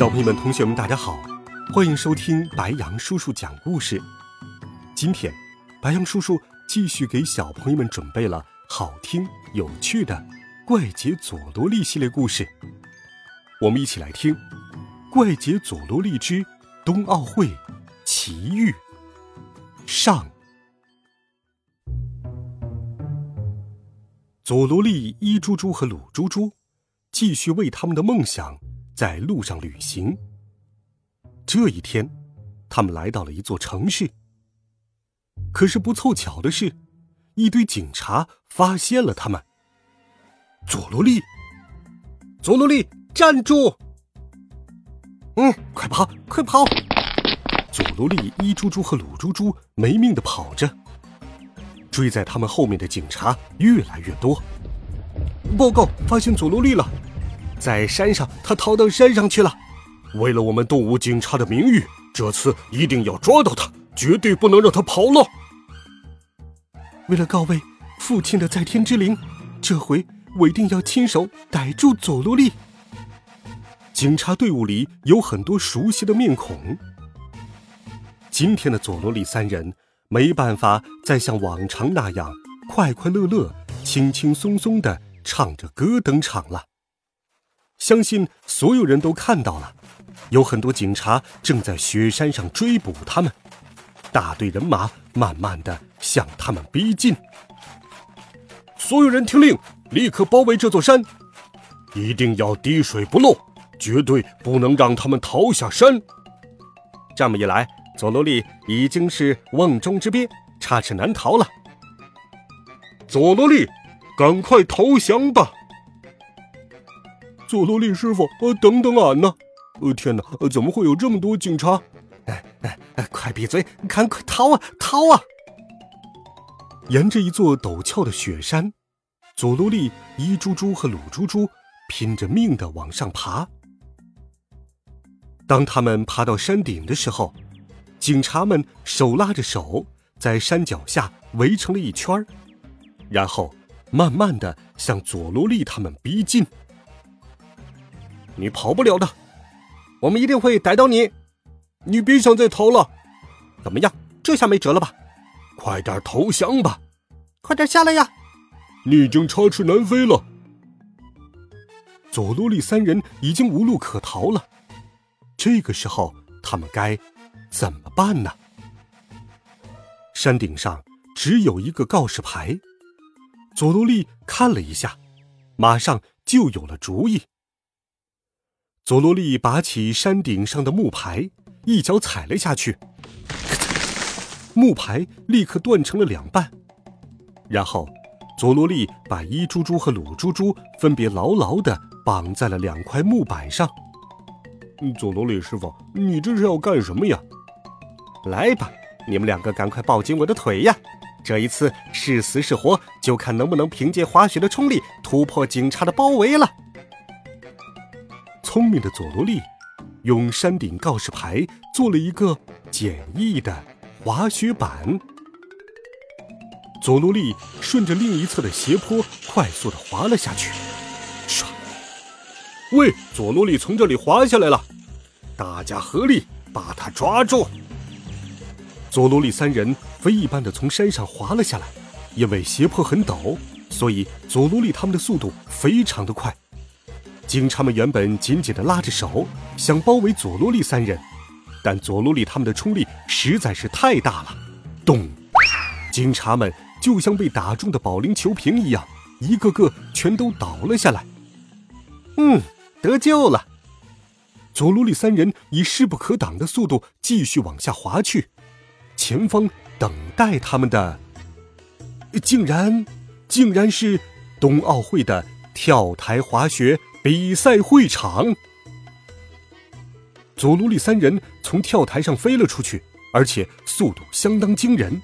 小朋友们、同学们，大家好，欢迎收听白羊叔叔讲故事。今天，白羊叔叔继续给小朋友们准备了好听有趣的《怪杰佐罗利》系列故事。我们一起来听《怪杰佐罗利之冬奥会奇遇》上。佐罗利、伊猪猪和鲁猪猪继续为他们的梦想。在路上旅行。这一天，他们来到了一座城市。可是不凑巧的是，一堆警察发现了他们。佐罗利，佐罗利，站住！嗯，快跑，快跑！佐罗利、伊猪猪和鲁猪猪没命的跑着，追在他们后面的警察越来越多。报告，发现佐罗利了。在山上，他逃到山上去了。为了我们动物警察的名誉，这次一定要抓到他，绝对不能让他跑了。为了告慰父亲的在天之灵，这回我一定要亲手逮住佐罗利。警察队伍里有很多熟悉的面孔。今天的佐罗利三人没办法再像往常那样快快乐乐、轻轻松松的唱着歌登场了。相信所有人都看到了，有很多警察正在雪山上追捕他们，大队人马慢慢的向他们逼近。所有人听令，立刻包围这座山，一定要滴水不漏，绝对不能让他们逃下山。这么一来，佐罗利已经是瓮中之鳖，插翅难逃了。佐罗利，赶快投降吧！佐罗利师傅，呃，等等俺呢！呃，天哪，怎么会有这么多警察？哎哎哎，快闭嘴，赶快逃啊，逃啊！沿着一座陡峭的雪山，佐罗利、伊猪猪和鲁猪猪拼着命的往上爬。当他们爬到山顶的时候，警察们手拉着手，在山脚下围成了一圈儿然后慢慢的向佐罗利他们逼近。你跑不了的，我们一定会逮到你。你别想再逃了。怎么样，这下没辙了吧？快点投降吧！快点下来呀！你已经插翅难飞了。佐罗利三人已经无路可逃了。这个时候，他们该怎么办呢？山顶上只有一个告示牌。佐罗利看了一下，马上就有了主意。佐罗利拔起山顶上的木牌，一脚踩了下去，木牌立刻断成了两半。然后，佐罗利把伊猪猪和鲁猪猪分别牢牢地绑在了两块木板上。佐罗利师傅，你这是要干什么呀？来吧，你们两个赶快抱紧我的腿呀！这一次是死是活，就看能不能凭借滑雪的冲力突破警察的包围了。聪明的佐罗利用山顶告示牌做了一个简易的滑雪板。佐罗利顺着另一侧的斜坡快速的滑了下去。唰！喂，佐罗利从这里滑下来了，大家合力把他抓住。佐罗利三人飞一般的从山上滑了下来，因为斜坡很陡，所以佐罗利他们的速度非常的快。警察们原本紧紧地拉着手，想包围佐罗利三人，但佐罗利他们的冲力实在是太大了。咚！警察们就像被打中的保龄球瓶一样，一个个全都倒了下来。嗯，得救了。佐罗利三人以势不可挡的速度继续往下滑去，前方等待他们的，竟然，竟然是冬奥会的跳台滑雪。比赛会场，佐罗利三人从跳台上飞了出去，而且速度相当惊人。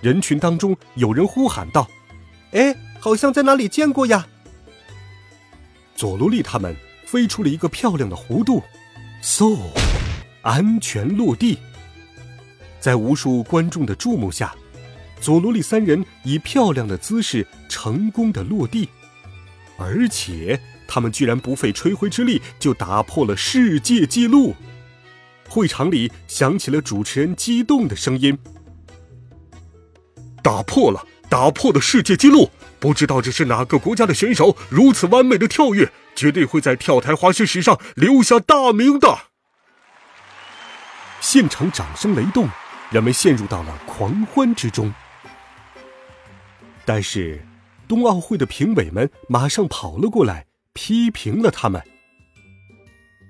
人群当中有人呼喊道：“哎，好像在哪里见过呀！”佐罗利他们飞出了一个漂亮的弧度，嗖，安全落地。在无数观众的注目下，佐罗利三人以漂亮的姿势成功的落地，而且。他们居然不费吹灰之力就打破了世界纪录！会场里响起了主持人激动的声音：“打破了，打破了世界纪录！不知道这是哪个国家的选手如此完美的跳跃，绝对会在跳台滑雪史上留下大名的！”现场掌声雷动，人们陷入到了狂欢之中。但是，冬奥会的评委们马上跑了过来。批评了他们。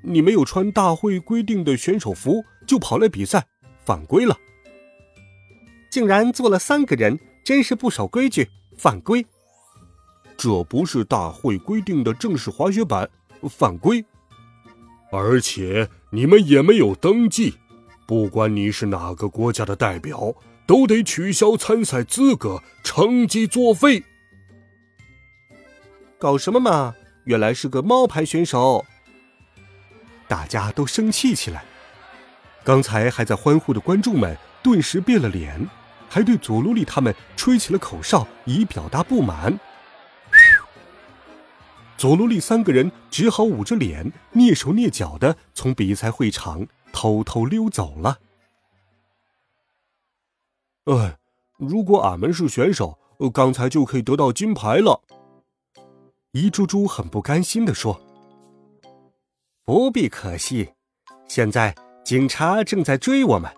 你没有穿大会规定的选手服就跑来比赛，犯规了。竟然坐了三个人，真是不守规矩，犯规。这不是大会规定的正式滑雪板，犯规。而且你们也没有登记，不管你是哪个国家的代表，都得取消参赛资格，成绩作废。搞什么嘛！原来是个猫牌选手，大家都生气起来。刚才还在欢呼的观众们顿时变了脸，还对佐罗利他们吹起了口哨，以表达不满。佐罗利三个人只好捂着脸，蹑手蹑脚的从比赛会场偷偷溜走了。哎，如果俺们是选手，刚才就可以得到金牌了。一株株很不甘心地说：“不必可惜，现在警察正在追我们。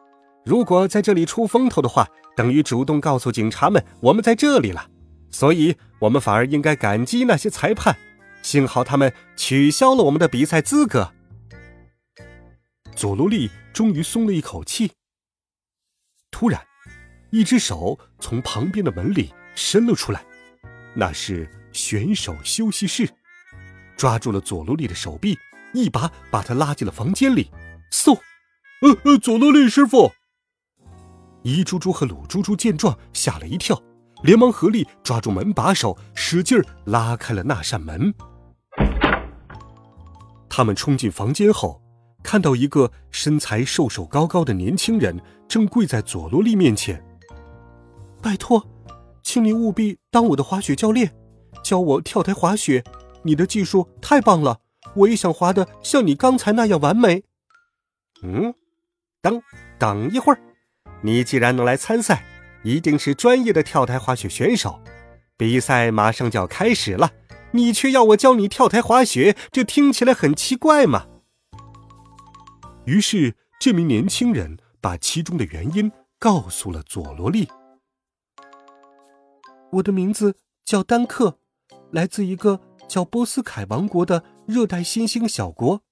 如果在这里出风头的话，等于主动告诉警察们我们在这里了。所以，我们反而应该感激那些裁判。幸好他们取消了我们的比赛资格。”佐罗利终于松了一口气。突然，一只手从旁边的门里伸了出来，那是。选手休息室，抓住了佐罗利的手臂，一把把他拉进了房间里。嗖，呃呃，佐罗利师傅！一猪猪和鲁猪猪见状吓了一跳，连忙合力抓住门把手，使劲拉开了那扇门。他们冲进房间后，看到一个身材瘦瘦高高的年轻人正跪在佐罗利面前。拜托，请你务必当我的滑雪教练。教我跳台滑雪，你的技术太棒了，我也想滑的像你刚才那样完美。嗯，等等一会儿，你既然能来参赛，一定是专业的跳台滑雪选手。比赛马上就要开始了，你却要我教你跳台滑雪，这听起来很奇怪嘛。于是，这名年轻人把其中的原因告诉了佐罗利。我的名字叫丹克。来自一个叫波斯凯王国的热带新兴小国，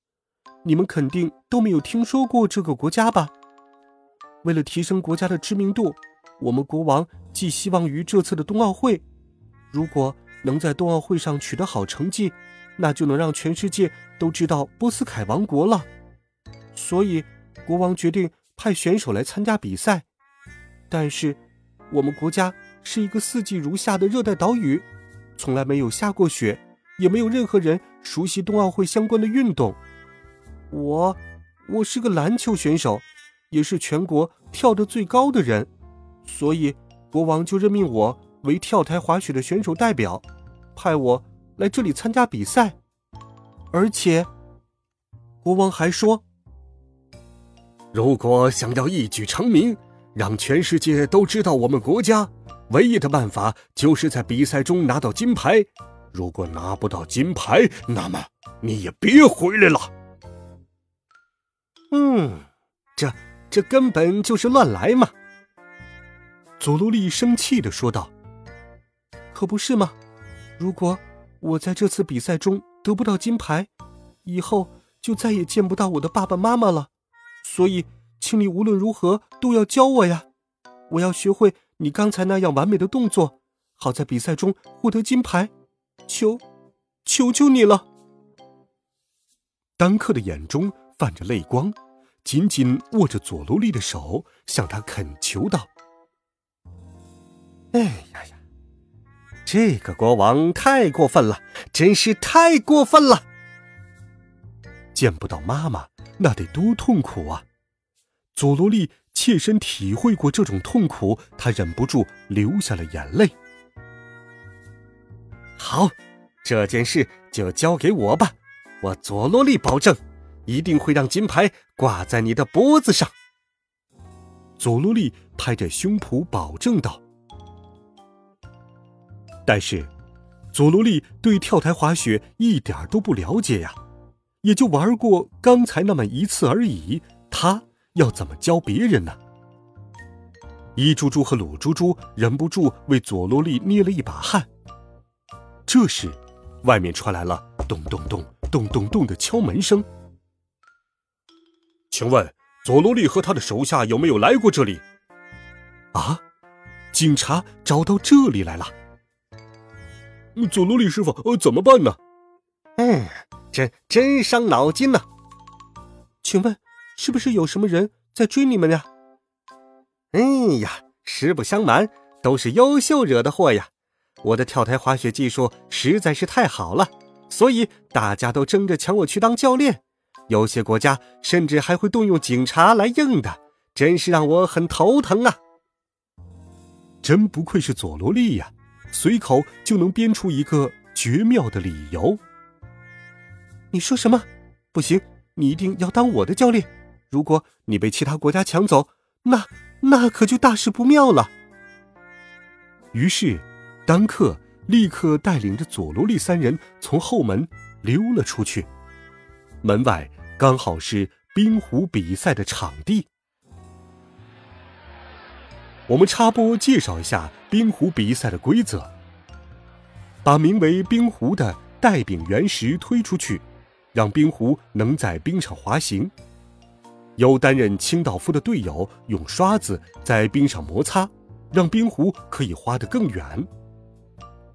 你们肯定都没有听说过这个国家吧？为了提升国家的知名度，我们国王寄希望于这次的冬奥会。如果能在冬奥会上取得好成绩，那就能让全世界都知道波斯凯王国了。所以，国王决定派选手来参加比赛。但是，我们国家是一个四季如夏的热带岛屿。从来没有下过雪，也没有任何人熟悉冬奥会相关的运动。我，我是个篮球选手，也是全国跳得最高的人，所以国王就任命我为跳台滑雪的选手代表，派我来这里参加比赛。而且，国王还说，如果想要一举成名，让全世界都知道我们国家。唯一的办法就是在比赛中拿到金牌。如果拿不到金牌，那么你也别回来了。嗯，这这根本就是乱来嘛！佐罗利生气的说道：“可不是吗？如果我在这次比赛中得不到金牌，以后就再也见不到我的爸爸妈妈了。所以，请你无论如何都要教我呀！我要学会。”你刚才那样完美的动作，好在比赛中获得金牌，求，求求你了！丹克的眼中泛着泪光，紧紧握着佐罗利的手，向他恳求道：“哎呀呀，这个国王太过分了，真是太过分了！见不到妈妈，那得多痛苦啊！”佐罗利切身体会过这种痛苦，他忍不住流下了眼泪。好，这件事就交给我吧，我佐罗利保证。一定会让金牌挂在你的脖子上。佐罗利拍着胸脯保证道。但是，佐罗利对跳台滑雪一点都不了解呀，也就玩过刚才那么一次而已。他要怎么教别人呢？一猪猪和鲁猪猪忍不住为佐罗利捏了一把汗。这时，外面传来了咚咚咚咚咚咚的敲门声。请问佐罗利和他的手下有没有来过这里？啊，警察找到这里来了。佐罗利师傅，呃，怎么办呢？嗯，真真伤脑筋呢。请问是不是有什么人在追你们呀？哎呀，实不相瞒，都是优秀惹的祸呀。我的跳台滑雪技术实在是太好了，所以大家都争着抢我去当教练。有些国家甚至还会动用警察来硬的，真是让我很头疼啊！真不愧是佐罗利呀，随口就能编出一个绝妙的理由。你说什么？不行，你一定要当我的教练。如果你被其他国家抢走，那那可就大事不妙了。于是，丹克立刻带领着佐罗利三人从后门溜了出去，门外。刚好是冰壶比赛的场地。我们插播介绍一下冰壶比赛的规则：把名为冰壶的带柄圆石推出去，让冰壶能在冰上滑行。由担任清道夫的队友用刷子在冰上摩擦，让冰壶可以滑得更远。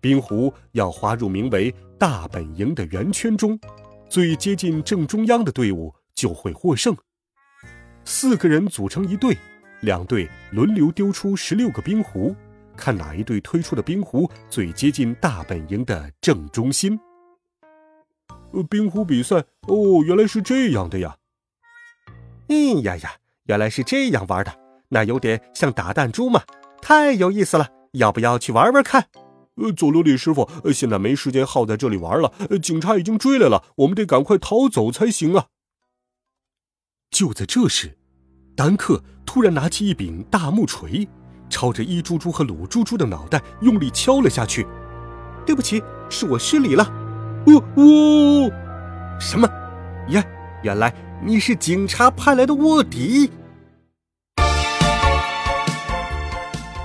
冰壶要滑入名为“大本营”的圆圈中。最接近正中央的队伍就会获胜。四个人组成一队，两队轮流丢出十六个冰壶，看哪一队推出的冰壶最接近大本营的正中心。呃，冰壶比赛哦，原来是这样的呀！哎呀呀，原来是这样玩的，那有点像打弹珠嘛，太有意思了！要不要去玩玩看？呃，佐罗里师傅，现在没时间耗在这里玩了。呃，警察已经追来了，我们得赶快逃走才行啊！就在这时，丹克突然拿起一柄大木锤，朝着一猪猪和鲁猪猪的脑袋用力敲了下去。对不起，是我失礼了。哦哦，什么？呀，原来你是警察派来的卧底。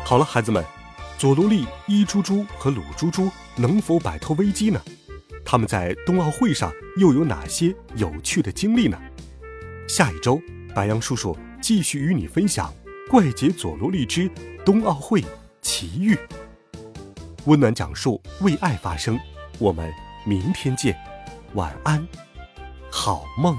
好了，孩子们。佐罗利、伊猪猪和鲁猪猪能否摆脱危机呢？他们在冬奥会上又有哪些有趣的经历呢？下一周，白杨叔叔继续与你分享《怪杰佐罗利之冬奥会奇遇》，温暖讲述，为爱发声。我们明天见，晚安，好梦。